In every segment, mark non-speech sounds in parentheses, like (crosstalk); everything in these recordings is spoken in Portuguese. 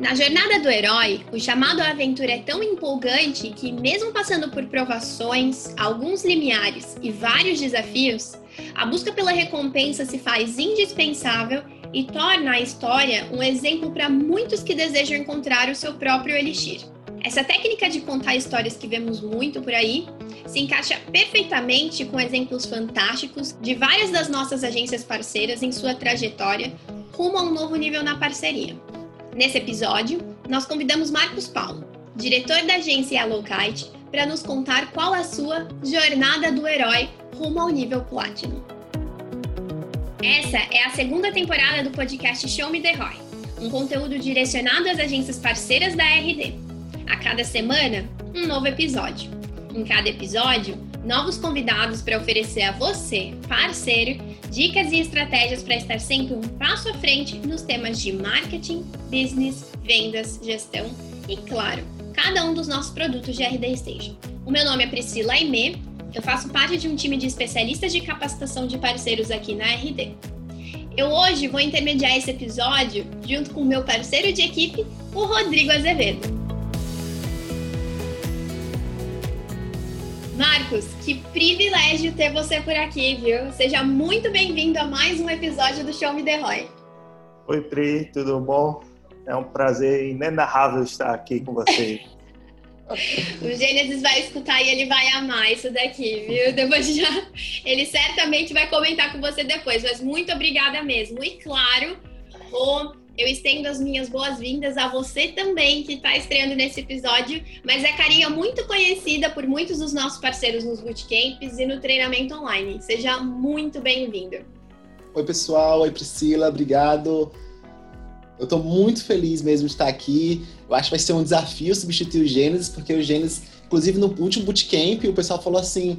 Na jornada do herói, o chamado à aventura é tão empolgante que, mesmo passando por provações, alguns limiares e vários desafios, a busca pela recompensa se faz indispensável e torna a história um exemplo para muitos que desejam encontrar o seu próprio elixir. Essa técnica de contar histórias que vemos muito por aí se encaixa perfeitamente com exemplos fantásticos de várias das nossas agências parceiras em sua trajetória rumo a um novo nível na parceria. Nesse episódio, nós convidamos Marcos Paulo, diretor da agência Yellowkite, para nos contar qual a sua jornada do herói rumo ao nível Platinum. Essa é a segunda temporada do podcast Show Me The Roy, um conteúdo direcionado às agências parceiras da RD. A cada semana, um novo episódio. Em cada episódio, novos convidados para oferecer a você, parceiro, dicas e estratégias para estar sempre um passo à frente nos temas de marketing, business, vendas, gestão e, claro, cada um dos nossos produtos de RD Station. O meu nome é Priscila Aimee, eu faço parte de um time de especialistas de capacitação de parceiros aqui na RD. Eu hoje vou intermediar esse episódio junto com o meu parceiro de equipe, o Rodrigo Azevedo. Marcos, que privilégio ter você por aqui, viu? Seja muito bem-vindo a mais um episódio do Show Me The Roy. Oi, Pri, tudo bom? É um prazer inenarrável estar aqui com você. (laughs) o Gênesis vai escutar e ele vai amar isso daqui, viu? Depois já. Ele certamente vai comentar com você depois, mas muito obrigada mesmo. E claro, o eu estendo as minhas boas-vindas a você também que está estreando nesse episódio, mas é carinha muito conhecida por muitos dos nossos parceiros nos bootcamps e no treinamento online. Seja muito bem-vindo. Oi, pessoal. Oi, Priscila. Obrigado. Eu estou muito feliz mesmo de estar aqui. Eu acho que vai ser um desafio substituir o Gênesis, porque o Gênesis, inclusive no último bootcamp, o pessoal falou assim: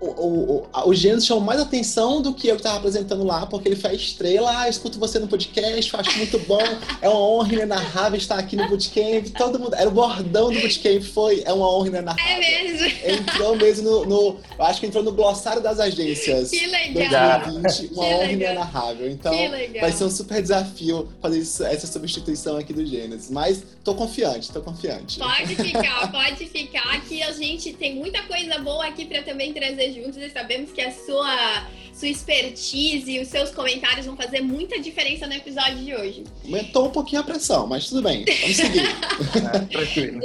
o, o, o Gênesis chamou mais atenção do que eu que estava apresentando lá, porque ele foi a estrela, ah, escuto você no podcast, acho muito bom, é uma honra inenarrável estar aqui no Bootcamp, todo mundo, era o bordão do Bootcamp, foi, é uma honra inenarrável. É mesmo? Entrou mesmo no, no eu acho que entrou no glossário das agências. Que legal! 2020, uma que honra legal. inenarrável. Então, vai ser um super desafio fazer isso, essa substituição aqui do Gênesis, mas tô confiante, tô confiante. Pode ficar, (laughs) pode ficar, que a gente tem muita coisa boa aqui para também trazer juntos e sabemos que a sua, sua expertise e os seus comentários vão fazer muita diferença no episódio de hoje. Aumentou um pouquinho a pressão, mas tudo bem, vamos seguir. (laughs) é, tranquilo.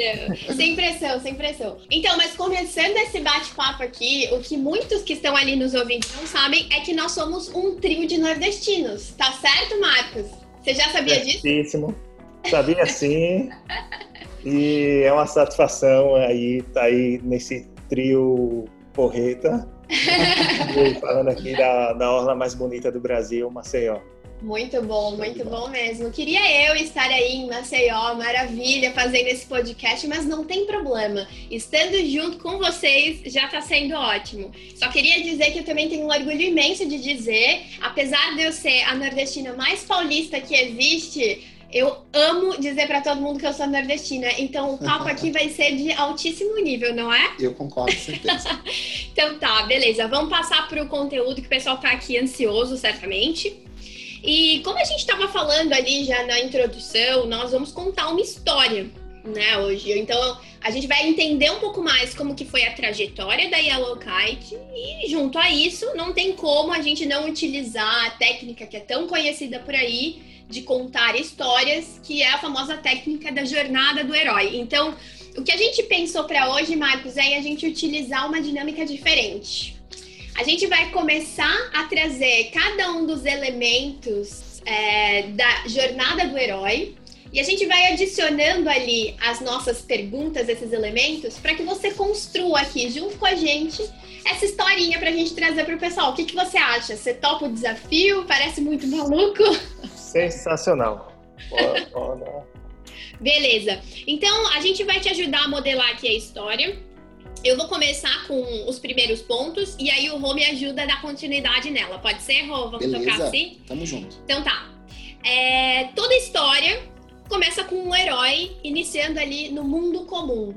Sem pressão, sem pressão. Então, mas começando esse bate-papo aqui, o que muitos que estão ali nos ouvindo não sabem é que nós somos um trio de nordestinos. Tá certo, Marcos? Você já sabia Certíssimo. disso? Sabia sim. E é uma satisfação aí estar tá aí nesse trio porreta. (laughs) falando aqui da, da orla mais bonita do Brasil, Maceió. Muito bom, muito bom mesmo. Queria eu estar aí em Maceió, maravilha, fazendo esse podcast, mas não tem problema. Estando junto com vocês já está sendo ótimo. Só queria dizer que eu também tenho um orgulho imenso de dizer, apesar de eu ser a nordestina mais paulista que existe, eu amo dizer para todo mundo que eu sou nordestina, então o papo aqui vai ser de altíssimo nível, não é? Eu concordo, certeza. (laughs) então tá, beleza. Vamos passar para o conteúdo que o pessoal tá aqui ansioso, certamente. E como a gente estava falando ali já na introdução, nós vamos contar uma história, né, hoje. Então a gente vai entender um pouco mais como que foi a trajetória da Yellow Kite e junto a isso não tem como a gente não utilizar a técnica que é tão conhecida por aí de contar histórias, que é a famosa técnica da jornada do herói. Então, o que a gente pensou para hoje, Marcos, é a gente utilizar uma dinâmica diferente. A gente vai começar a trazer cada um dos elementos é, da jornada do herói e a gente vai adicionando ali as nossas perguntas, esses elementos, para que você construa aqui junto com a gente essa historinha para a gente trazer para o pessoal. O que, que você acha? Você topa o desafio? Parece muito maluco? Sensacional. Beleza. Então, a gente vai te ajudar a modelar aqui a história. Eu vou começar com os primeiros pontos e aí o Rô me ajuda a dar continuidade nela. Pode ser, Rô? Vamos Beleza. tocar assim? Tamo junto. Então tá. É, toda história começa com um herói iniciando ali no mundo comum.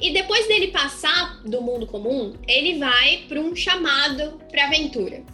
E depois dele passar do mundo comum, ele vai para um chamado para aventura.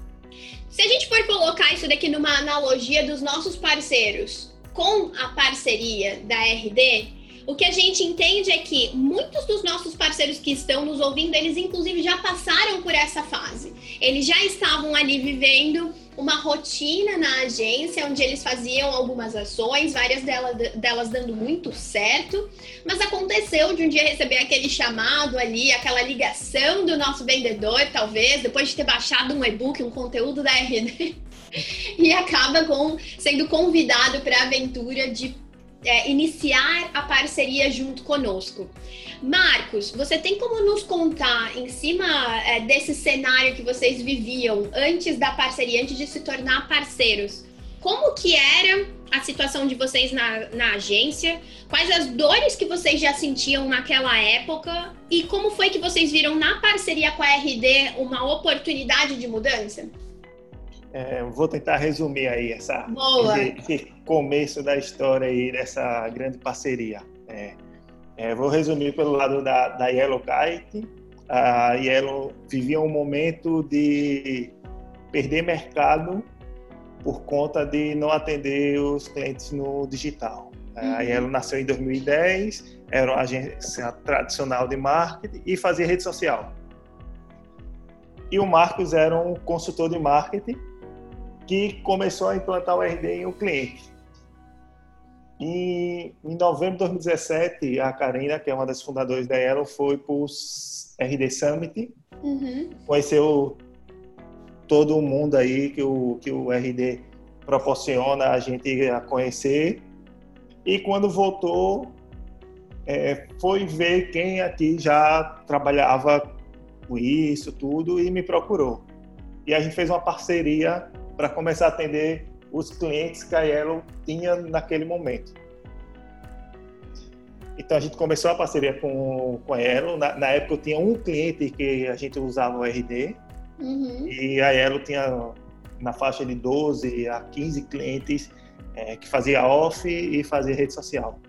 Se a gente for colocar isso daqui numa analogia dos nossos parceiros, com a parceria da RD, o que a gente entende é que muitos dos nossos parceiros que estão nos ouvindo, eles inclusive já passaram por essa fase. Eles já estavam ali vivendo uma rotina na agência onde eles faziam algumas ações, várias delas, delas dando muito certo, mas aconteceu de um dia receber aquele chamado ali, aquela ligação do nosso vendedor, talvez, depois de ter baixado um e-book, um conteúdo da RD, (laughs) e acaba com, sendo convidado para a aventura de é, iniciar a parceria junto conosco. Marcos, você tem como nos contar, em cima é, desse cenário que vocês viviam antes da parceria, antes de se tornar parceiros, como que era a situação de vocês na, na agência? Quais as dores que vocês já sentiam naquela época? E como foi que vocês viram na parceria com a RD uma oportunidade de mudança? É, vou tentar resumir aí essa, esse, começo da história aí dessa grande parceria. É, é, vou resumir pelo lado da, da Yellow Kite. A Yellow vivia um momento de perder mercado por conta de não atender os clientes no digital. Uhum. A Yellow nasceu em 2010, era uma agência tradicional de marketing e fazia rede social. E o Marcos era um consultor de marketing que começou a implantar o RD em um cliente. E em novembro de 2017, a Karina, que é uma das fundadoras da Yellow, foi para o RD Summit, uhum. conheceu todo o mundo aí que o, que o RD proporciona a gente a conhecer. E quando voltou, é, foi ver quem aqui já trabalhava com isso, tudo, e me procurou. E a gente fez uma parceria para começar a atender os clientes que a Yellow tinha naquele momento. Então a gente começou a parceria com, com a Yellow. Na, na época eu tinha um cliente que a gente usava o RD uhum. e a Yellow tinha na faixa de 12 a 15 clientes é, que fazia off e fazia rede social.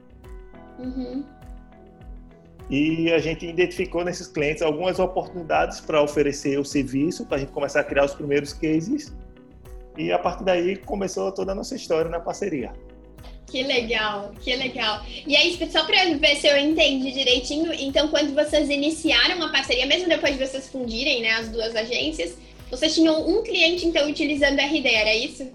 Uhum. E a gente identificou nesses clientes algumas oportunidades para oferecer o serviço, para a gente começar a criar os primeiros cases e a partir daí começou toda a nossa história na parceria. Que legal, que legal. E aí, só para ver se eu entendi direitinho, então quando vocês iniciaram a parceria, mesmo depois de vocês fundirem né, as duas agências, vocês tinham um cliente então utilizando a RD, era isso?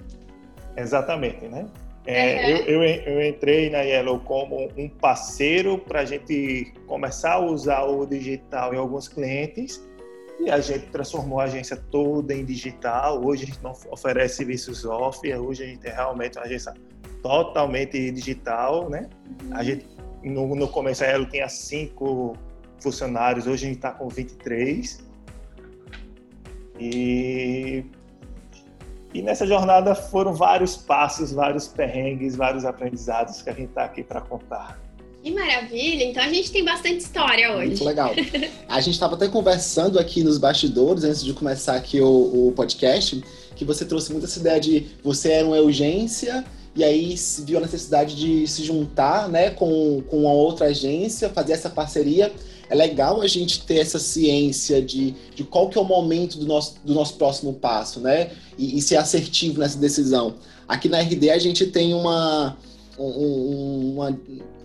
Exatamente, né? É, uhum. eu, eu, eu, entrei na Yellow como um parceiro para a gente começar a usar o digital em alguns clientes e a gente transformou a agência toda em digital. Hoje a gente não oferece serviços off, hoje a gente é realmente uma agência totalmente digital, né? A gente no, no começo ela tinha cinco funcionários, hoje a gente está com 23. E, e nessa jornada foram vários passos, vários perrengues, vários aprendizados que a gente está aqui para contar. Que maravilha! Então a gente tem bastante história hoje. Muito legal. (laughs) A gente estava até conversando aqui nos bastidores, antes de começar aqui o, o, podcast, que você trouxe muito essa ideia de você era uma urgência e aí viu a necessidade de se juntar né, com, com uma outra agência, fazer essa parceria. É legal a gente ter essa ciência de, de qual que é o momento do nosso, do nosso próximo passo, né? E, e ser assertivo nessa decisão. Aqui na RD a gente tem uma, um, uma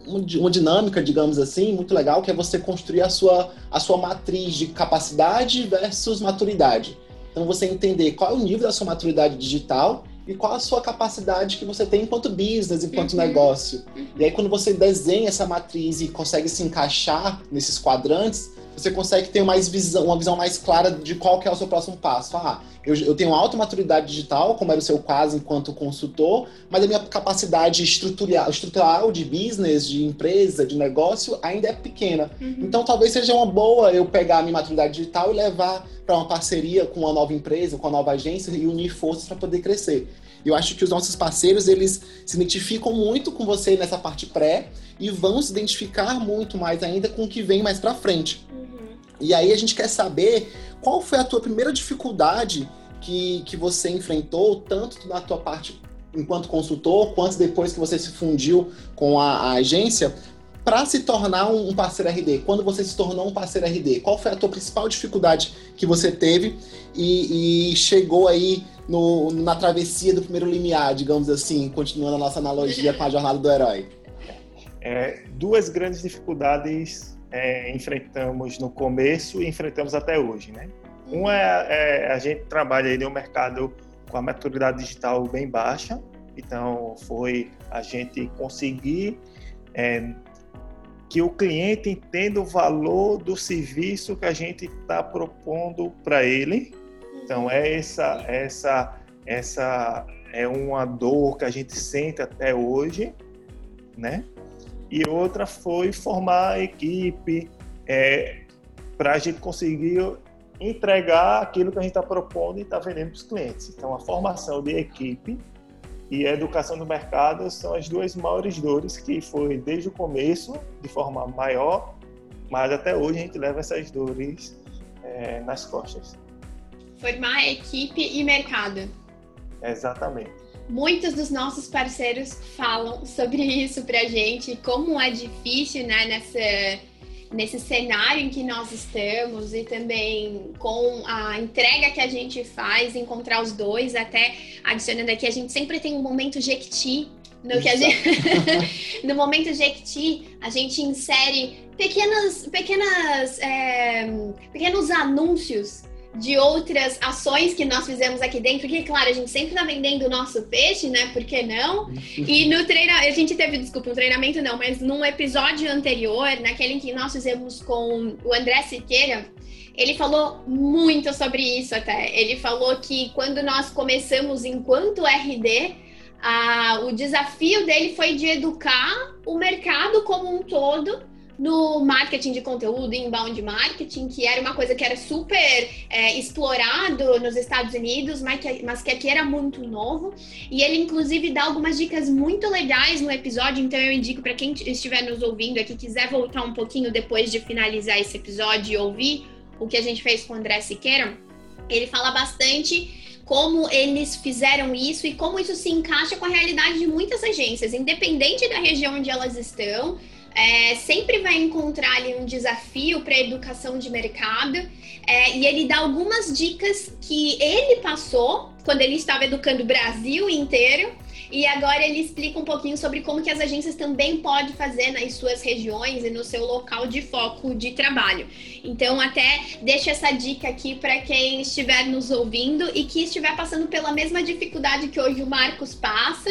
uma dinâmica, digamos assim, muito legal, que é você construir a sua, a sua matriz de capacidade versus maturidade. Então, você entender qual é o nível da sua maturidade digital e qual a sua capacidade que você tem enquanto business, enquanto uhum. negócio. Uhum. E aí, quando você desenha essa matriz e consegue se encaixar nesses quadrantes, você consegue ter mais visão, uma visão mais clara de qual que é o seu próximo passo. Ah, eu, eu tenho alta maturidade digital, como era o seu caso enquanto consultor, mas a minha capacidade estrutural, estrutural de business, de empresa, de negócio ainda é pequena. Uhum. Então talvez seja uma boa eu pegar a minha maturidade digital e levar para uma parceria com uma nova empresa, com uma nova agência e unir forças para poder crescer. Eu acho que os nossos parceiros, eles se identificam muito com você nessa parte pré e vão se identificar muito mais ainda com o que vem mais para frente. E aí a gente quer saber qual foi a tua primeira dificuldade que, que você enfrentou, tanto na tua parte enquanto consultor, quanto depois que você se fundiu com a, a agência, para se tornar um parceiro RD, quando você se tornou um parceiro RD, qual foi a tua principal dificuldade que você teve e, e chegou aí no, na travessia do primeiro limiar, digamos assim, continuando a nossa analogia com a jornada do herói? É, duas grandes dificuldades é, enfrentamos no começo e enfrentamos até hoje, né? Uma é, é a gente trabalha aí no mercado com a maturidade digital bem baixa, então foi a gente conseguir é, que o cliente entenda o valor do serviço que a gente está propondo para ele. Então é essa essa essa é uma dor que a gente sente até hoje, né? E outra foi formar a equipe é, para a gente conseguir entregar aquilo que a gente está propondo e está vendendo para os clientes. Então a formação de equipe e a educação do mercado são as duas maiores dores que foi desde o começo, de forma maior, mas até hoje a gente leva essas dores é, nas costas. Formar equipe e mercado. Exatamente. Muitos dos nossos parceiros falam sobre isso pra gente, como é difícil, né, nessa nesse cenário em que nós estamos e também com a entrega que a gente faz, encontrar os dois, até adicionando aqui, a gente sempre tem um momento Jequiti. No, que a gente, (laughs) no momento Jequiti, a gente insere pequenas, pequenas, é, pequenos anúncios de outras ações que nós fizemos aqui dentro, que, claro, a gente sempre está vendendo o nosso peixe, né? Por que não? E no treinamento, a gente teve, desculpa, um treinamento não, mas num episódio anterior, naquele em que nós fizemos com o André Siqueira, ele falou muito sobre isso até. Ele falou que quando nós começamos enquanto RD, o desafio dele foi de educar o mercado como um todo no marketing de conteúdo, inbound marketing, que era uma coisa que era super é, explorado nos Estados Unidos, mas que, mas que aqui era muito novo. E ele, inclusive, dá algumas dicas muito legais no episódio, então eu indico para quem estiver nos ouvindo aqui, quiser voltar um pouquinho depois de finalizar esse episódio e ouvir o que a gente fez com o André Siqueira, ele fala bastante como eles fizeram isso e como isso se encaixa com a realidade de muitas agências, independente da região onde elas estão, é, sempre vai encontrar ali um desafio para a educação de mercado é, e ele dá algumas dicas que ele passou quando ele estava educando o Brasil inteiro e agora ele explica um pouquinho sobre como que as agências também podem fazer nas suas regiões e no seu local de foco de trabalho. Então até deixo essa dica aqui para quem estiver nos ouvindo e que estiver passando pela mesma dificuldade que hoje o Marcos passa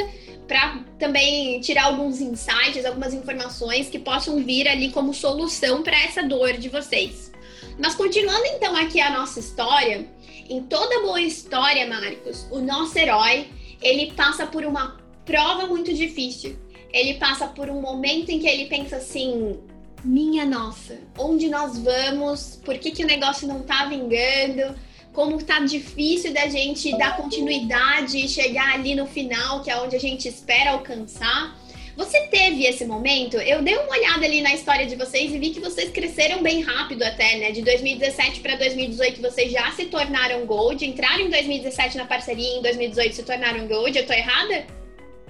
para também tirar alguns insights, algumas informações que possam vir ali como solução para essa dor de vocês. Mas continuando então aqui a nossa história, em toda boa história, Marcos, o nosso herói, ele passa por uma prova muito difícil. Ele passa por um momento em que ele pensa assim: minha nossa, onde nós vamos? Por que, que o negócio não tá vingando? Como tá difícil da gente dar continuidade e chegar ali no final, que é onde a gente espera alcançar. Você teve esse momento? Eu dei uma olhada ali na história de vocês e vi que vocês cresceram bem rápido até, né? De 2017 para 2018 vocês já se tornaram Gold, entraram em 2017 na parceria e em 2018 se tornaram Gold. Eu tô errada?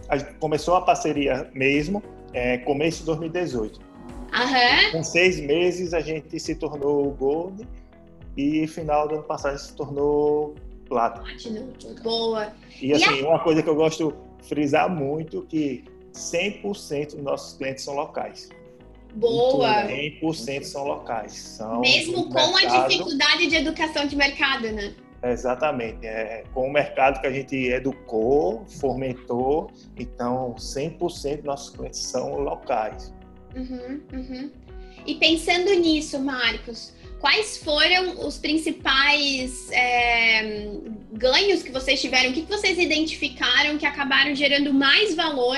A gente começou a parceria mesmo, é, começo de 2018. Aham. Com seis meses a gente se tornou Gold e final do ano passado se tornou Platinum. Platinum, boa. E assim, e a... uma coisa que eu gosto de frisar muito que 100% dos nossos clientes são locais. Boa! 100% são locais. São Mesmo com mercado... a dificuldade de educação de mercado, né? Exatamente. É, com o mercado que a gente educou, fomentou, então 100% dos nossos clientes são locais. Uhum, uhum. E pensando nisso, Marcos, quais foram os principais é, ganhos que vocês tiveram? O que vocês identificaram que acabaram gerando mais valor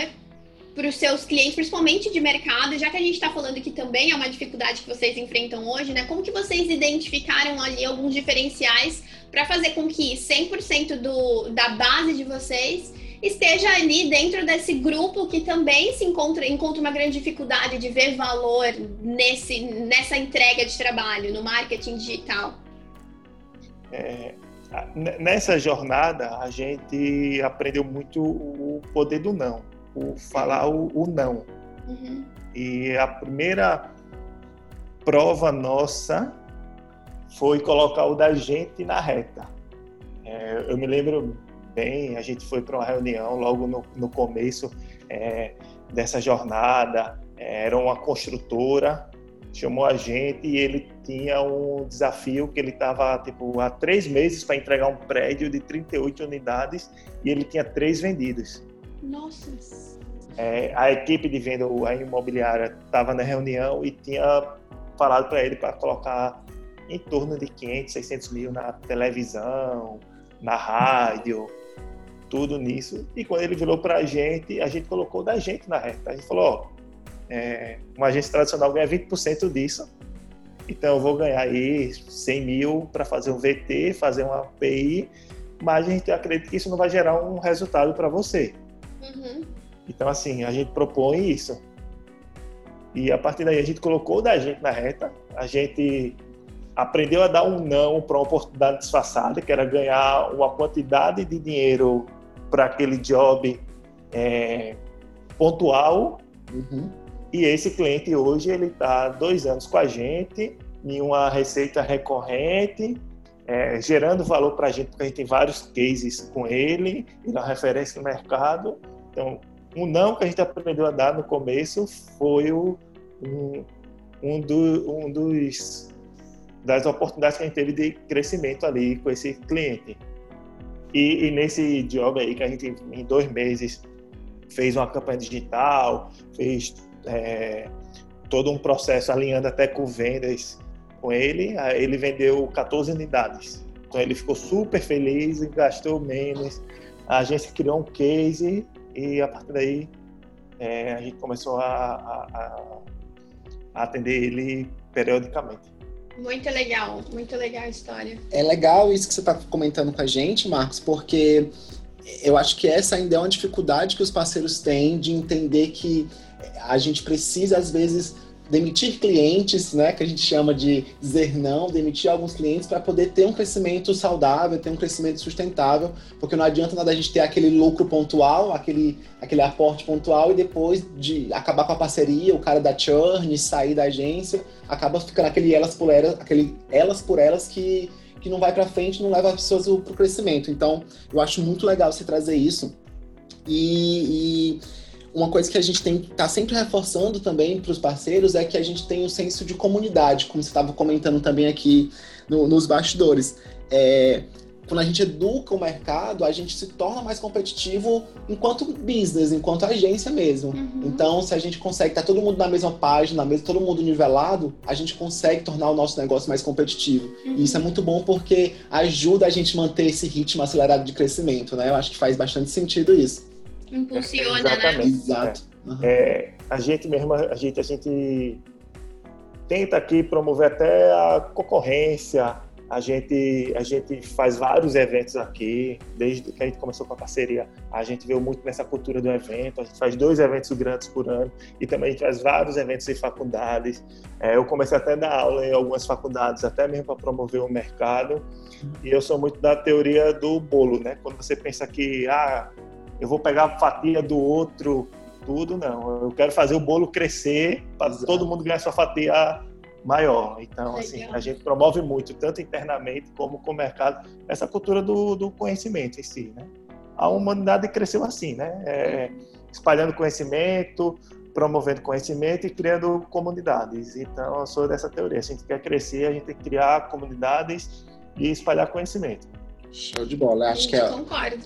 para os seus clientes, principalmente de mercado, já que a gente está falando que também é uma dificuldade que vocês enfrentam hoje, né? Como que vocês identificaram ali alguns diferenciais para fazer com que 100% do, da base de vocês esteja ali dentro desse grupo que também se encontra, encontra uma grande dificuldade de ver valor nesse, nessa entrega de trabalho no marketing digital? É, nessa jornada, a gente aprendeu muito o poder do não, o falar o, o não. Uhum. E a primeira prova nossa foi colocar o da gente na reta. É, eu me lembro bem, a gente foi para uma reunião logo no, no começo é, dessa jornada, é, era uma construtora, chamou a gente e ele tinha um desafio que ele estava tipo, há três meses para entregar um prédio de 38 unidades e ele tinha três vendidos. Nossa! É, a equipe de venda, a imobiliária, estava na reunião e tinha falado para ele para colocar em torno de 500, 600 mil na televisão, na rádio, tudo nisso. E quando ele virou para a gente, a gente colocou da gente na reta. A gente falou: ó, é, uma agência tradicional ganha 20% disso, então eu vou ganhar aí 100 mil para fazer um VT, fazer uma API, mas a gente acredita que isso não vai gerar um resultado para você. Uhum. Então, assim, a gente propõe isso. E a partir daí a gente colocou da gente na reta, a gente aprendeu a dar um não para uma oportunidade disfarçada, que era ganhar uma quantidade de dinheiro para aquele job é, pontual. Uhum. E esse cliente hoje ele está dois anos com a gente, em uma receita recorrente, é, gerando valor para a gente, porque a gente tem vários cases com ele, e na referência no mercado. Então, um não que a gente aprendeu a dar no começo foi o, um, um, do, um dos das oportunidades que a gente teve de crescimento ali com esse cliente. E, e, nesse job aí que a gente em dois meses fez uma campanha digital, fez é, todo um processo alinhando até com vendas com ele, ele vendeu 14 unidades. Então ele ficou super feliz e gastou menos. A agência criou um case e a partir daí é, a gente começou a, a, a atender ele periodicamente. Muito legal, muito legal a história. É legal isso que você está comentando com a gente, Marcos, porque eu acho que essa ainda é uma dificuldade que os parceiros têm de entender que a gente precisa, às vezes, demitir clientes, né, que a gente chama de dizer não, demitir alguns clientes para poder ter um crescimento saudável, ter um crescimento sustentável, porque não adianta nada a gente ter aquele lucro pontual, aquele, aquele aporte pontual e depois de acabar com a parceria, o cara da churn, sair da agência, acaba ficando aquele elas por elas, aquele elas por elas que, que não vai para frente, não leva as pessoas para o crescimento. Então, eu acho muito legal você trazer isso. e, e uma coisa que a gente tem que estar tá sempre reforçando também para os parceiros é que a gente tem um senso de comunidade, como você estava comentando também aqui no, nos bastidores. É, quando a gente educa o mercado, a gente se torna mais competitivo enquanto business, enquanto agência mesmo. Uhum. Então, se a gente consegue estar tá todo mundo na mesma página, mesmo todo mundo nivelado, a gente consegue tornar o nosso negócio mais competitivo. Uhum. E isso é muito bom porque ajuda a gente manter esse ritmo acelerado de crescimento, né? Eu acho que faz bastante sentido isso. Impulsiona, né? Exatamente. né? Exato. Uhum. É, a gente mesmo, a gente, a gente tenta aqui promover até a concorrência. A gente, a gente faz vários eventos aqui, desde que a gente começou com a parceria. A gente veio muito nessa cultura do evento. A gente faz dois eventos grandes por ano e também a gente faz vários eventos em faculdades. É, eu comecei até a dar aula em algumas faculdades, até mesmo para promover o mercado. E eu sou muito da teoria do bolo, né? Quando você pensa que ah, eu vou pegar a fatia do outro, tudo, não. Eu quero fazer o bolo crescer para todo mundo ganhar sua fatia maior. Então, assim, a gente promove muito, tanto internamente como com o mercado, essa cultura do, do conhecimento em si, né? A humanidade cresceu assim, né? É, espalhando conhecimento, promovendo conhecimento e criando comunidades. Então, eu sou dessa teoria. Se a gente quer crescer, a gente tem que criar comunidades e espalhar conhecimento. Show de bola. Acho que é,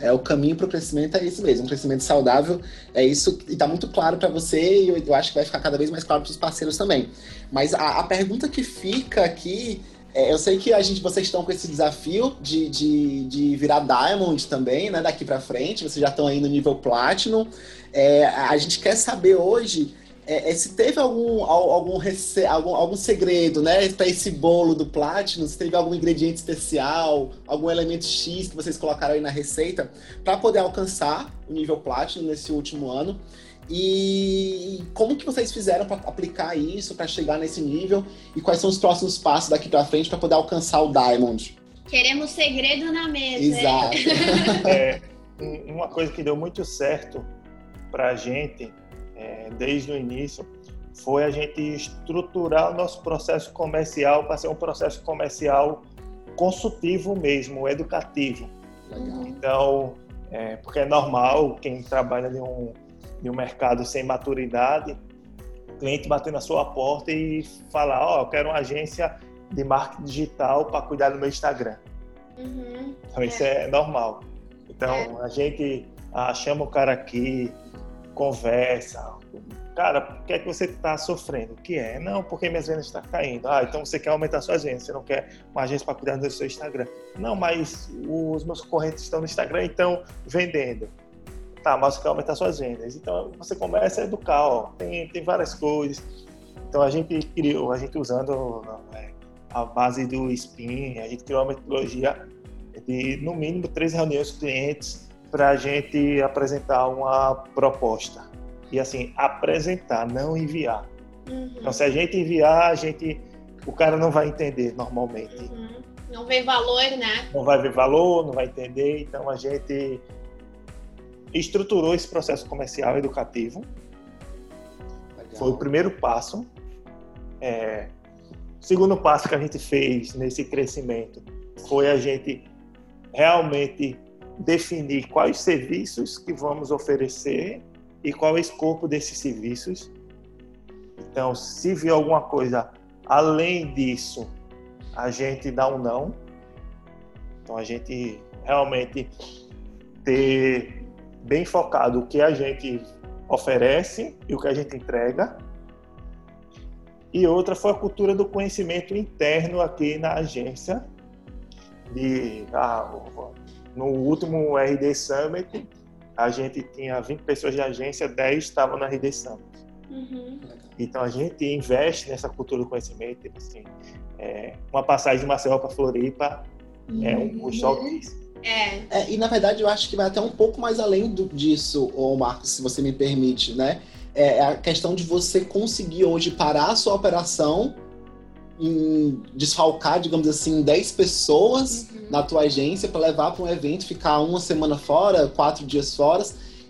é o caminho para o crescimento, é isso mesmo. Um crescimento saudável é isso. E está muito claro para você e eu, eu, acho que vai ficar cada vez mais claro para os parceiros também. Mas a, a, pergunta que fica aqui. É, eu sei que a gente, vocês estão com esse desafio de, de, de virar Diamond também, né? Daqui para frente. Vocês já estão aí no nível Platinum. É, a gente quer saber hoje é, é, se teve algum, algum, rece... algum, algum segredo, né, para esse bolo do Platinum, se teve algum ingrediente especial, algum elemento X que vocês colocaram aí na receita, para poder alcançar o nível Platinum nesse último ano. E como que vocês fizeram para aplicar isso, para chegar nesse nível? E quais são os próximos passos daqui para frente para poder alcançar o Diamond? Queremos segredo na mesa. Exato. (laughs) é, (laughs) uma coisa que deu muito certo para a gente é, desde o início, foi a gente estruturar o nosso processo comercial para ser um processo comercial consultivo mesmo, educativo. Legal. Então, é, porque é normal quem trabalha em um, em um mercado sem maturidade, cliente bater na sua porta e falar, ó, oh, eu quero uma agência de marketing digital para cuidar do meu Instagram. Uhum. Então, isso é, é normal. Então, é. a gente ah, chama o cara aqui, conversa. Cara, por que é que você está sofrendo? O que é? Não, porque minhas vendas estão caindo. Ah, então você quer aumentar suas vendas, você não quer uma agência para cuidar do seu Instagram. Não, mas os meus concorrentes estão no Instagram e estão vendendo. Tá, mas você quer aumentar suas vendas. Então você começa a educar, ó. Tem, tem várias coisas. Então a gente criou, a gente usando é, a base do SPIN, a gente criou uma metodologia de no mínimo três reuniões com clientes para a gente apresentar uma proposta. E assim, apresentar, não enviar. Uhum. Então, se a gente enviar, a gente, o cara não vai entender normalmente. Uhum. Não vê valor, né? Não vai ver valor, não vai entender. Então, a gente estruturou esse processo comercial educativo. Legal. Foi o primeiro passo. É, o segundo passo que a gente fez nesse crescimento foi a gente realmente definir quais serviços que vamos oferecer e qual é o escopo desses serviços. Então, se vier alguma coisa além disso, a gente dá um não. Então, a gente realmente ter bem focado o que a gente oferece e o que a gente entrega. E outra foi a cultura do conhecimento interno aqui na agência. De, ah, no último RD Summit, a gente tinha 20 pessoas de agência, 10 estavam na RD Summit. Uhum. Então a gente investe nessa cultura do conhecimento. Tipo assim, é, uma passagem de Maceió para Floripa uhum. é um custo uhum. altíssimo. É. é. E na verdade eu acho que vai até um pouco mais além do, disso, ô Marcos, se você me permite, né? É, é a questão de você conseguir hoje parar a sua operação em desfalcar, digamos assim, 10 pessoas uhum. na tua agência para levar para um evento, ficar uma semana fora, quatro dias fora,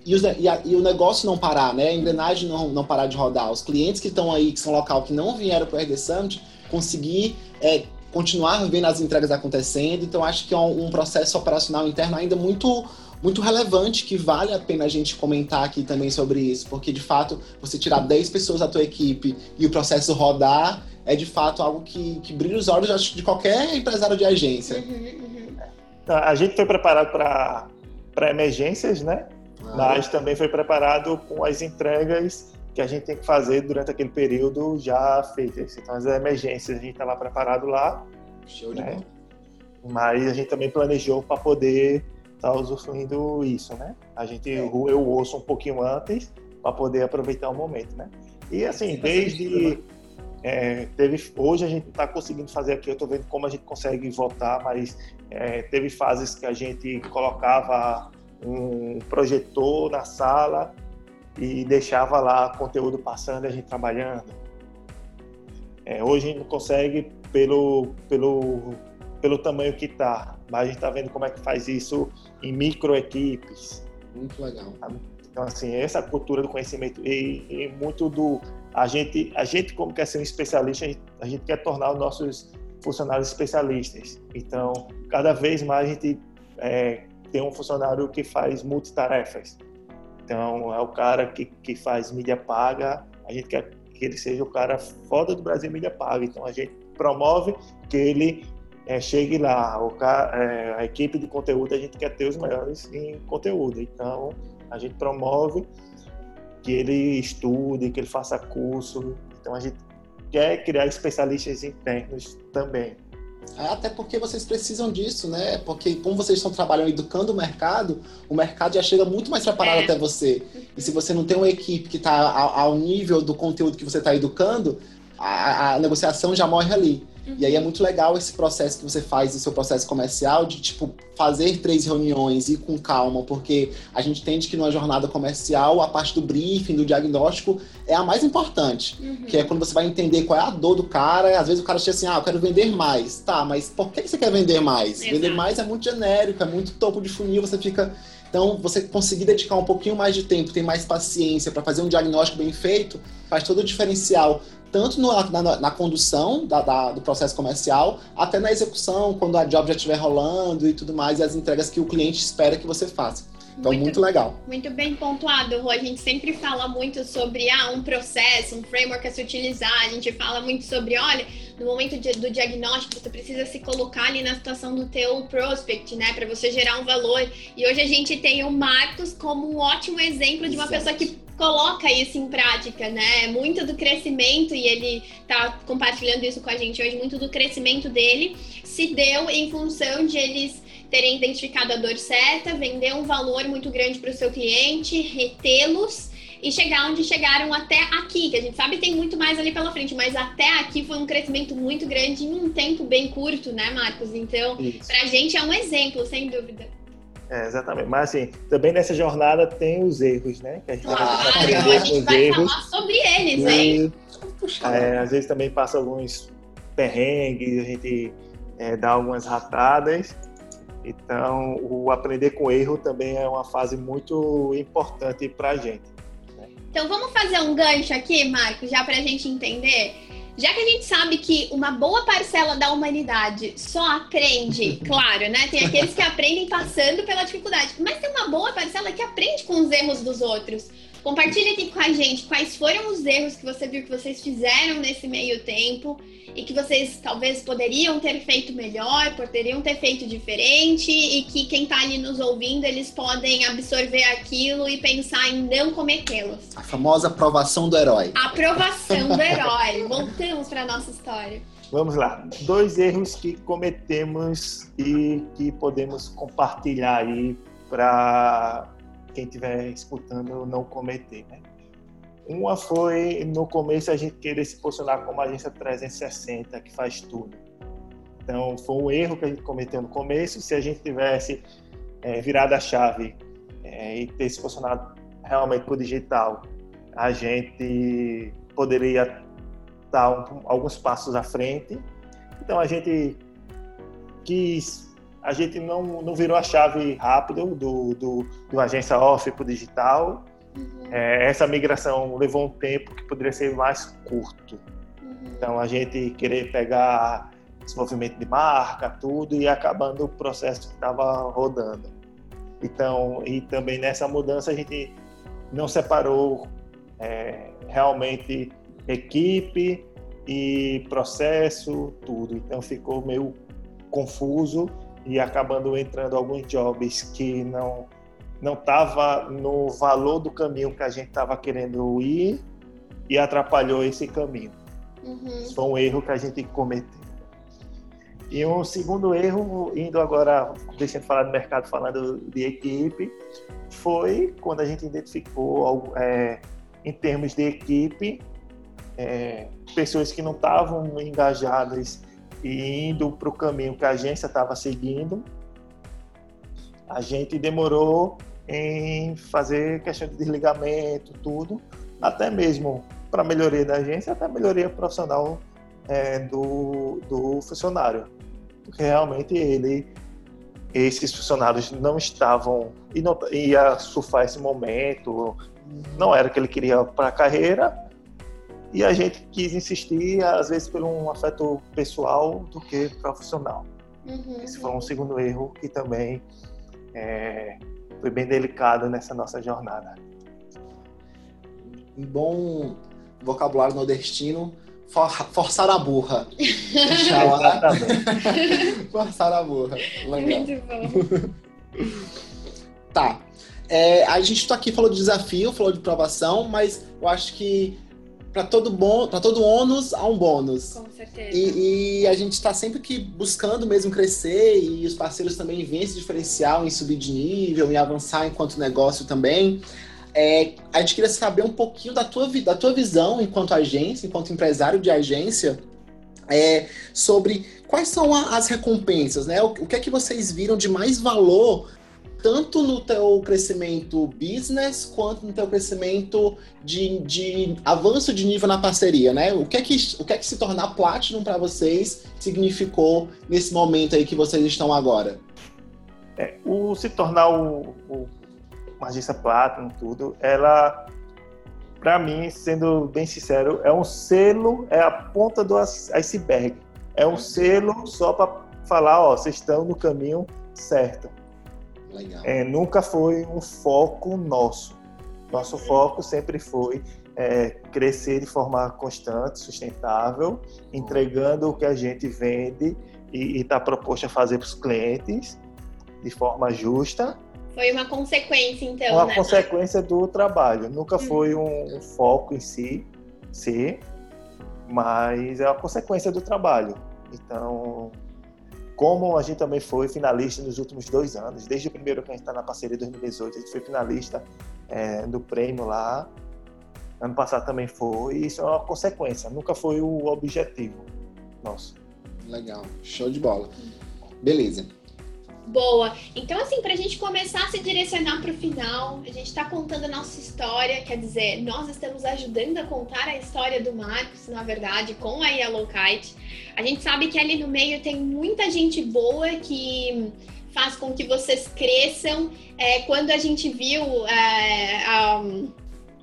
e, os, e, a, e, o negócio não parar, né? A engrenagem não, não parar de rodar. Os clientes que estão aí, que são local, que não vieram para o RD Summit, conseguir é, continuar vendo as entregas acontecendo. Então, acho que é um, um processo operacional interno ainda muito muito relevante que vale a pena a gente comentar aqui também sobre isso, porque de fato você tirar 10 pessoas da tua equipe e o processo rodar é de fato algo que, que brilha os olhos acho, de qualquer empresário de agência. Uhum, uhum. A gente foi preparado para emergências, né? Ah. Mas também foi preparado com as entregas que a gente tem que fazer durante aquele período já feitas. Então, as emergências a gente estava preparado lá. Show de né? Mas a gente também planejou para poder estar tá usufruindo isso, né? A gente, é. eu ouço um pouquinho antes para poder aproveitar o momento, né? E assim, desde é, teve, hoje a gente está conseguindo fazer aqui, eu estou vendo como a gente consegue voltar, mas é, teve fases que a gente colocava um projetor na sala e deixava lá conteúdo passando e a gente trabalhando. É, hoje a gente não consegue pelo, pelo, pelo tamanho que está, mas a gente está vendo como é que faz isso em micro equipes. Muito legal. Então, assim, essa cultura do conhecimento e, e muito do a gente, a gente como quer ser um especialista, a gente, a gente quer tornar os nossos funcionários especialistas. Então, cada vez mais a gente é, tem um funcionário que faz multitarefas. Então, é o cara que, que faz mídia paga, a gente quer que ele seja o cara foda do Brasil mídia paga. Então, a gente promove que ele é, chegue lá. O cara, é, a equipe de conteúdo, a gente quer ter os melhores em conteúdo. Então, a gente promove que ele estude, que ele faça curso. Então a gente quer criar especialistas internos também. É, até porque vocês precisam disso, né? Porque como vocês estão trabalhando educando o mercado, o mercado já chega muito mais preparado é. até você. E se você não tem uma equipe que está ao nível do conteúdo que você está educando, a, a negociação já morre ali. E aí é muito legal esse processo que você faz no seu processo comercial de, tipo, fazer três reuniões e com calma, porque a gente entende que numa jornada comercial a parte do briefing, do diagnóstico é a mais importante, uhum. que é quando você vai entender qual é a dor do cara. Às vezes o cara diz assim, ah, eu quero vender mais. Tá, mas por que você quer vender mais? Exato. Vender mais é muito genérico, é muito topo de funil, você fica Então, você conseguir dedicar um pouquinho mais de tempo, ter mais paciência para fazer um diagnóstico bem feito, faz todo o diferencial, tanto no, na, na, condução da, da, do processo comercial, até na execução, quando a job já estiver rolando e tudo mais, e as entregas que o cliente espera que você faça. Então, muito, muito, legal. Muito bem pontuado, Rô. A gente sempre fala muito sobre ah, um processo, um framework a se utilizar. A gente fala muito sobre, olha, no momento de, do diagnóstico, você precisa se colocar ali na situação do teu prospect, né? Para você gerar um valor. E hoje a gente tem o Marcos como um ótimo exemplo de uma Exato. pessoa que coloca isso em prática, né? Muito do crescimento, e ele tá compartilhando isso com a gente hoje, muito do crescimento dele se deu em função de eles terem identificado a dor certa, vender um valor muito grande para o seu cliente, retê-los e chegar onde chegaram até aqui, que a gente sabe tem muito mais ali pela frente, mas até aqui foi um crescimento muito grande em um tempo bem curto, né, Marcos? Então, para a gente é um exemplo, sem dúvida. É, exatamente. Mas assim, também nessa jornada tem os erros, né? Que a gente, claro, a gente vai erros. falar sobre eles, hein? É, às vezes também passa alguns perrengues, a gente é, dá algumas ratadas. Então, o aprender com erro também é uma fase muito importante para a gente. Né? Então, vamos fazer um gancho aqui, Marco, já para a gente entender. Já que a gente sabe que uma boa parcela da humanidade só aprende, (laughs) claro, né? Tem aqueles que aprendem passando pela dificuldade, mas tem uma boa parcela que aprende com os erros dos outros. Compartilhe aqui com a gente quais foram os erros que você viu que vocês fizeram nesse meio tempo e que vocês talvez poderiam ter feito melhor, poderiam ter feito diferente e que quem está ali nos ouvindo, eles podem absorver aquilo e pensar em não cometê-los. A famosa aprovação do herói. Aprovação do (laughs) herói. Voltamos para nossa história. Vamos lá. Dois erros que cometemos e que podemos compartilhar aí para quem estiver escutando não cometer, né? Uma foi, no começo, a gente querer se posicionar como agência 360, que faz tudo. Então, foi um erro que a gente cometeu no começo. Se a gente tivesse é, virado a chave é, e ter se posicionado realmente para o digital, a gente poderia estar um, alguns passos à frente. Então, a gente quis a gente não, não virou a chave rápido do, do, agência off para o digital. É, essa migração levou um tempo que poderia ser mais curto. Então, a gente querer pegar desenvolvimento de marca, tudo, e acabando o processo que estava rodando. Então, e também nessa mudança a gente não separou é, realmente equipe e processo, tudo. Então ficou meio confuso e acabando entrando alguns jobs que não não estava no valor do caminho que a gente estava querendo ir e atrapalhou esse caminho. Uhum. Foi um erro que a gente cometeu. E um segundo erro, indo agora, deixando de falar do mercado, falando de equipe, foi quando a gente identificou, é, em termos de equipe, é, pessoas que não estavam engajadas e indo para o caminho que a agência estava seguindo, a gente demorou em fazer questão de desligamento, tudo, até mesmo para melhoria da agência, até melhoria profissional é, do, do funcionário, porque realmente ele, esses funcionários não estavam e não ia surfar esse momento, não era o que ele queria para a carreira, e a gente quis insistir, às vezes, por um afeto pessoal do que profissional. Uhum. Esse foi um segundo erro que também é, foi bem delicado nessa nossa jornada. Um bom vocabulário nordestino, for, forçar a burra. (laughs) forçar a burra. Legal. Muito bom. tá. É, a gente está aqui falou de desafio, falou de provação, mas eu acho que para todo bom, para todo ônus há um bônus. Com certeza. E, e a gente está sempre que buscando mesmo crescer e os parceiros também veem esse diferencial em subir de nível, em avançar enquanto negócio também. É, a gente queria saber um pouquinho da tua, da tua visão enquanto agência, enquanto empresário de agência, é, sobre quais são as recompensas, né? O, o que é que vocês viram de mais valor tanto no teu crescimento business quanto no teu crescimento de, de avanço de nível na parceria, né? O que é que, o que, é que se tornar Platinum para vocês significou nesse momento aí que vocês estão agora? É, o se tornar o, o Magista Platinum, tudo, ela, para mim, sendo bem sincero, é um selo, é a ponta do iceberg. É um selo só para falar, ó, vocês estão no caminho certo. É, nunca foi um foco nosso. Nosso foco sempre foi é, crescer de forma constante, sustentável, entregando o que a gente vende e está proposto a fazer para os clientes de forma justa. Foi uma consequência, então. Uma né? consequência do trabalho. Nunca hum. foi um, um, foco em si, sim, mas é uma consequência do trabalho. Então, como a gente também foi finalista nos últimos dois anos, desde o primeiro que a gente está na parceria de 2018, a gente foi finalista é, do prêmio lá. Ano passado também foi, e isso é uma consequência, nunca foi o objetivo nosso. Legal, show de bola. Beleza. Boa. Então, assim, para a gente começar a se direcionar para o final, a gente está contando a nossa história, quer dizer, nós estamos ajudando a contar a história do Marcos, na verdade, com a Yellow Kite. A gente sabe que ali no meio tem muita gente boa que faz com que vocês cresçam. É, quando a gente viu é, um,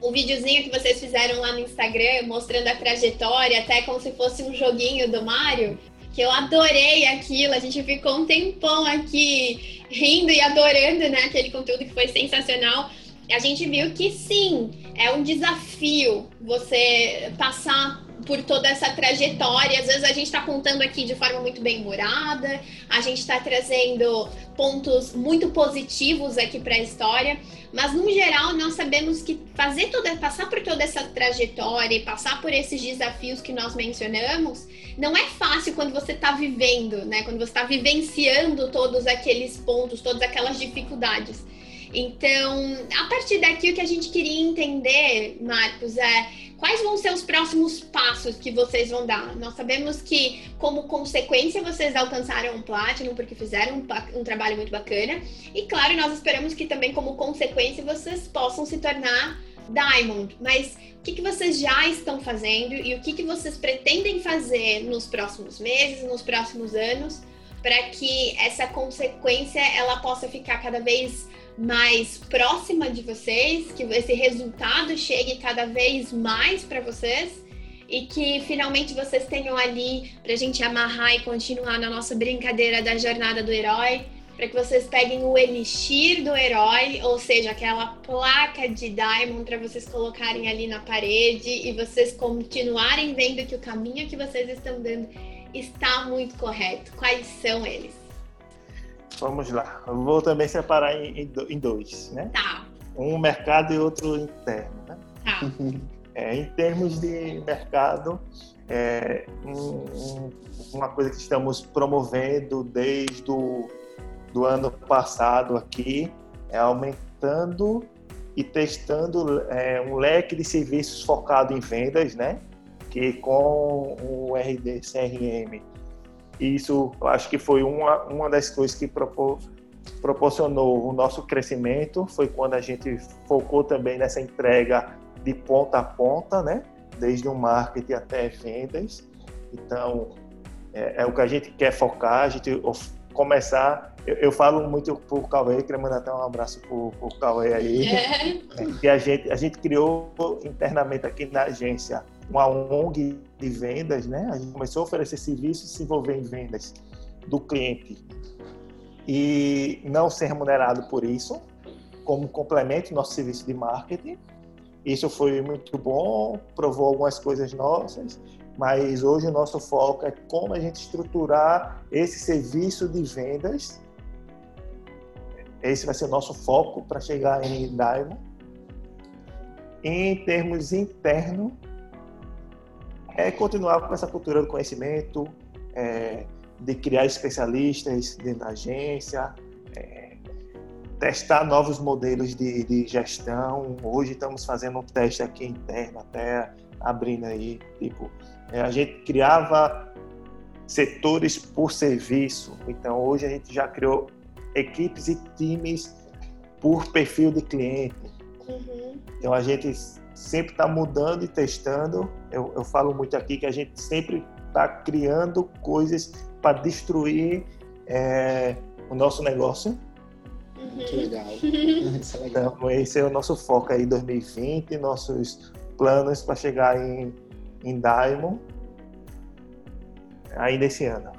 o videozinho que vocês fizeram lá no Instagram, mostrando a trajetória, até como se fosse um joguinho do Mario, que eu adorei aquilo. A gente ficou um tempão aqui rindo e adorando né, aquele conteúdo que foi sensacional. A gente viu que sim, é um desafio você passar por toda essa trajetória. Às vezes a gente está contando aqui de forma muito bem humorada, a gente está trazendo pontos muito positivos aqui para a história, mas no geral nós sabemos que fazer toda, passar por toda essa trajetória e passar por esses desafios que nós mencionamos não é fácil quando você está vivendo, né? Quando você está vivenciando todos aqueles pontos, todas aquelas dificuldades. Então, a partir daqui, o que a gente queria entender, Marcos, é quais vão ser os próximos passos que vocês vão dar? Nós sabemos que, como consequência, vocês alcançaram o Platinum porque fizeram um, um, trabalho muito bacana. E, claro, nós esperamos que também, como consequência, vocês possam se tornar Diamond. Mas o que, que vocês já estão fazendo e o que, que vocês pretendem fazer nos próximos meses, nos próximos anos, para que essa consequência ela possa ficar cada vez mais próxima de vocês, que esse resultado chegue cada vez mais para vocês e que finalmente vocês tenham ali para a gente amarrar e continuar na nossa brincadeira da jornada do herói, para que vocês peguem o elixir do herói, ou seja, aquela placa de Diamond para vocês colocarem ali na parede e vocês continuarem vendo que o caminho que vocês estão dando está muito correto. Quais são eles? Vamos lá. Eu vou também separar em, em dois, né? Tá. Um mercado e outro interno, né? Tá. (laughs) É, em termos de mercado, é, um, uma coisa que estamos promovendo desde o do ano passado aqui é aumentando e testando é, um leque de serviços focado em vendas, né? Que com o RD CRM isso acho que foi uma, uma das coisas que propor, proporcionou o nosso crescimento, foi quando a gente focou também nessa entrega de ponta a ponta, né? desde o marketing até vendas. Então, é, é o que a gente quer focar, a gente começar. Eu, eu falo muito por Cauê, queria mandar até um abraço por, por Cauê aí, é. (laughs) Que a gente, a gente criou internamente aqui na agência uma ONG de vendas, né? A gente começou a oferecer serviços e se envolver em vendas do cliente e não ser remunerado por isso, como complemento do nosso serviço de marketing. Isso foi muito bom, provou algumas coisas nossas, mas hoje o nosso foco é como a gente estruturar esse serviço de vendas. Esse vai ser o nosso foco para chegar em Daiva. Em termos internos, é continuar com essa cultura do conhecimento, é, de criar especialistas dentro da agência, é, testar novos modelos de, de, gestão. Hoje estamos fazendo um teste aqui interno, até abrindo aí, tipo, é, a gente criava setores por serviço, então hoje a gente já criou equipes e times por perfil de cliente. Uhum. Então a gente sempre está mudando e testando. Eu, eu, falo muito aqui que a gente sempre está criando coisas para destruir é, o nosso negócio. Uhum. Muito legal. (laughs) Isso é legal. Então, esse é o nosso foco aí 2020, nossos planos para chegar em, em Diamond ainda esse ano.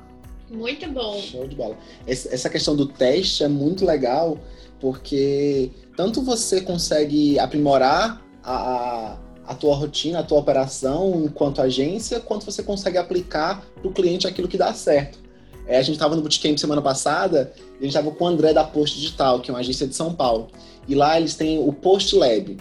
Muito bom. Show de bola. Essa questão do teste é muito legal, porque tanto você consegue aprimorar a, a tua rotina, a tua operação enquanto agência, quanto você consegue aplicar para o cliente aquilo que dá certo. É, a gente estava no Bootcamp semana passada e a gente estava com o André da Post Digital, que é uma agência de São Paulo. E lá eles têm o Post Lab,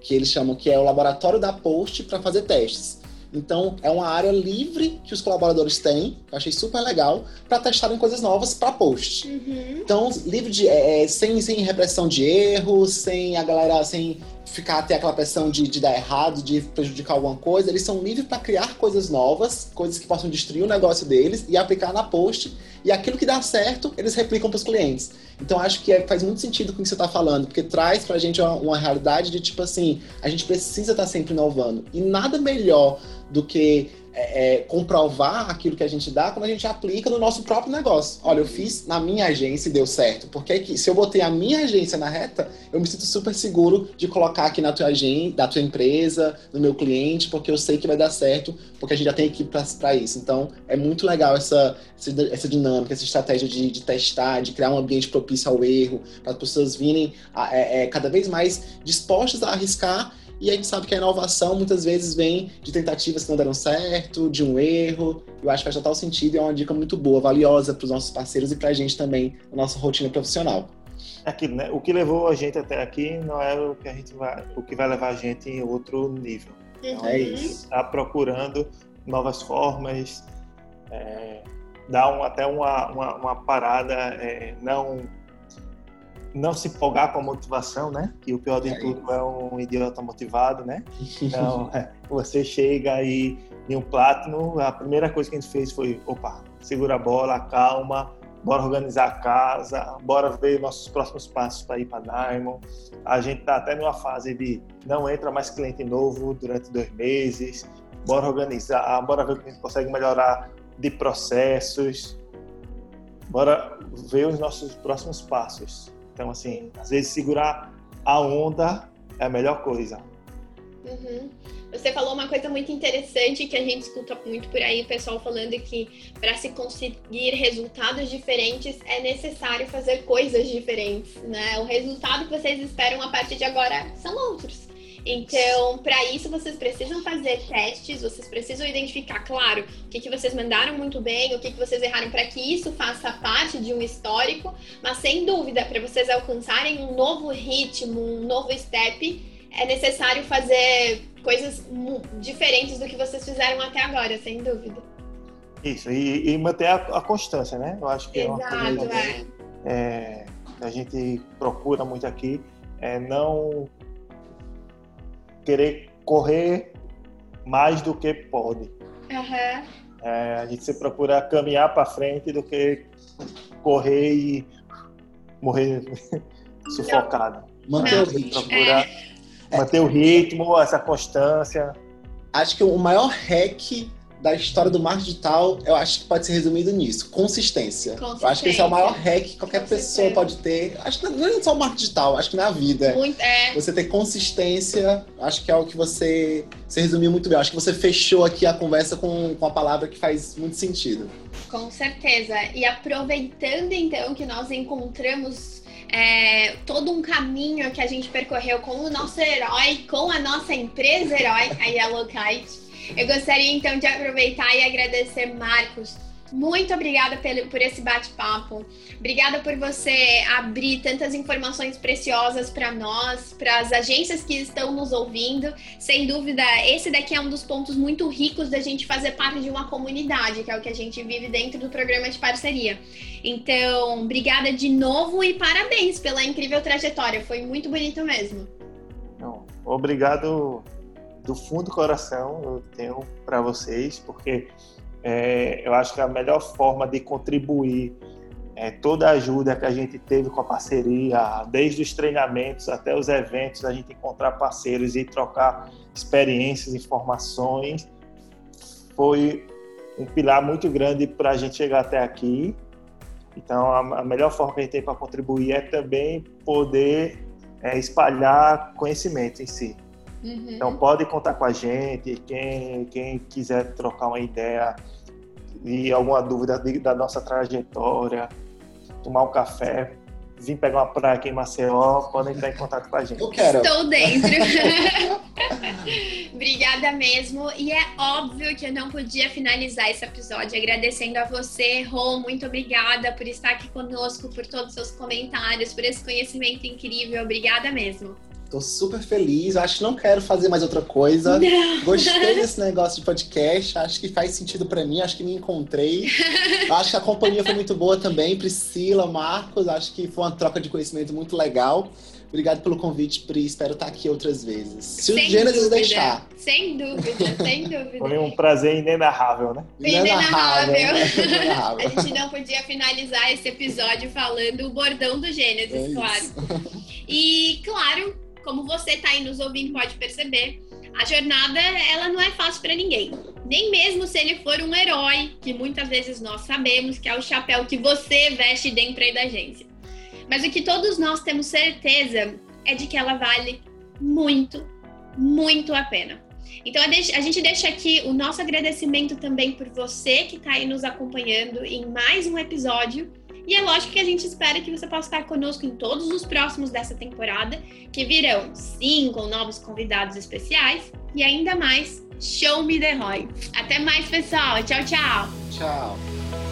que eles chamam que é o laboratório da Post para fazer testes. Então, é uma área livre que os colaboradores têm, que eu achei super legal, para testarem coisas novas para post. Uhum. Então, livre de. É, é, sem, sem repressão de erros, sem a galera. sem ficar ter aquela pressão de, de dar errado, de prejudicar alguma coisa. Eles são livres para criar coisas novas, coisas que possam destruir o negócio deles e aplicar na post. E aquilo que dá certo, eles replicam para os clientes. Então acho que é, faz muito sentido com o que você está falando, porque traz para a gente uma, uma, realidade de tipo assim, a gente precisa estar tá sempre inovando. E nada melhor do que é, é, comprovar aquilo que a gente dá quando a gente aplica no nosso próprio negócio. Olha, eu fiz na minha agência e deu certo. Porque é se eu botei a minha agência na reta, eu me sinto super seguro de colocar aqui na tua agência, da tua empresa, no meu cliente, porque eu sei que vai dar certo, porque a gente já tem equipe para isso. Então, é muito legal essa, essa dinâmica, essa estratégia de, de testar, de criar um ambiente propício ao erro, para as pessoas virem é, é, cada vez mais dispostas a arriscar e a gente sabe que a inovação muitas vezes vem de tentativas que não deram certo, de um erro. Eu acho que faz total sentido e é uma dica muito boa, valiosa para os nossos parceiros e para a gente também, na nossa rotina profissional. É aquilo, né? O que levou a gente até aqui não é o que a gente vai, o que vai levar a gente em outro nível. Então, é isso. Está procurando novas formas, é, dar um, até uma, uma, uma parada, é, não não se empolgar com a motivação, né? Que o pior de é tudo é um idiota motivado, né? (laughs) Então, é, você chega aí em um plátano, a primeira coisa que a gente fez foi, opa, segura a bola, calma, bora organizar a casa, bora ver nossos próximos passos para ir para Diamond. A gente está até numa fase de não entra mais cliente novo durante dois meses, bora organizar, bora ver o que a gente consegue melhorar de processos, bora ver os nossos próximos passos. Então, assim, às vezes segurar a onda é a melhor coisa. Uhum. Você falou uma coisa muito interessante que a gente escuta muito por aí, pessoal falando que para se conseguir resultados diferentes é necessário fazer coisas diferentes, né? O resultado que vocês esperam a partir de agora são outros. Então, para isso, vocês precisam fazer testes, vocês precisam identificar, claro, o que, que vocês mandaram muito bem, o que, que vocês erraram para que isso faça parte de um histórico, mas sem dúvida, para vocês alcançarem um novo ritmo, um novo step, é necessário fazer coisas diferentes do que vocês fizeram até agora, sem dúvida. Isso, e, e manter a, a, constância, né? Eu acho que Exato, é uma coisa é. É, que a gente procura muito aqui, é não querer correr mais do que pode. Uhum. É, a gente se procura caminhar para frente do que correr e morrer (laughs) sufocado. Manter o ritmo. Procura é. manter o ritmo, essa constância. Acho que o maior hack da história do marketing digital, eu acho que pode ser resumido nisso: consistência. consistência. Eu acho que esse é o maior hack que qualquer pessoa pode ter. Acho que não é só o marketing digital, acho que na vida. Muito, é. Você ter consistência, acho que é o que você, você resumiu muito bem. Acho que você fechou aqui a conversa com, com a palavra que faz muito sentido. Com certeza. E aproveitando então que nós encontramos é, todo um caminho que a gente percorreu com o nosso herói, com a nossa empresa herói, a Yellow Kite. Eu gostaria então de aproveitar e agradecer, Marcos. Muito obrigada por esse bate-papo. Obrigada por você abrir tantas informações preciosas para nós, para as agências que estão nos ouvindo. Sem dúvida, esse daqui é um dos pontos muito ricos da gente fazer parte de uma comunidade, que é o que a gente vive dentro do programa de parceria. Então, obrigada de novo e parabéns pela incrível trajetória. Foi muito bonito mesmo. Obrigado do fundo do coração eu tenho para vocês, porque é, eu acho que a melhor forma de contribuir é, toda a ajuda que a gente teve com a parceria, desde os treinamentos até os eventos, a gente encontrar parceiros e trocar experiências, informações, foi um pilar muito grande para a gente chegar até aqui. Então, a, a melhor forma que a gente tem para contribuir é também poder é, espalhar conhecimento em si. Uhum. Então, pode contar com a gente, quem, quem quiser trocar uma ideia e alguma dúvida da nossa trajetória, tomar um café, vir pegar uma praia aqui em Maceió, podem entrar em contato com a gente. Eu quero. Estou dentro. (laughs) Obrigada mesmo. E é óbvio que eu não podia finalizar esse episódio agradecendo a você, Rô. Muito obrigada por estar aqui conosco, por todos os seus comentários, por esse conhecimento incrível. Obrigada mesmo. Tô super feliz. Acho que não quero fazer mais outra coisa. Não. Gostei desse negócio de podcast. Acho que faz sentido para mim. Acho que me encontrei. (laughs) acho que a companhia foi muito boa também. Priscila, Marcos. Acho que foi uma troca de conhecimento muito legal. Obrigado pelo convite, Pri. Espero estar aqui outras vezes. Se sem o Gênesis deixar. Sem dúvida, sem dúvida. Foi um prazer inenarrável, né? Inenarrável. inenarrável. A gente não podia finalizar esse episódio falando o bordão do Gênesis, é claro. E, claro, como você está aí nos ouvindo pode perceber, a jornada ela não é fácil para ninguém. Nem mesmo se ele for um herói, que muitas vezes nós sabemos que é o chapéu que você veste dentro aí da agência. Mas o que todos nós temos certeza é de que ela vale muito, muito a pena. Então a gente deixa aqui o nosso agradecimento também por você que está aí nos acompanhando em mais um episódio e é lógico que a gente espera que você possa estar conosco em todos os próximos dessa temporada, que virão sim com novos convidados especiais e ainda mais Show Me The Roy. Até mais, pessoal. Tchau, tchau. Tchau.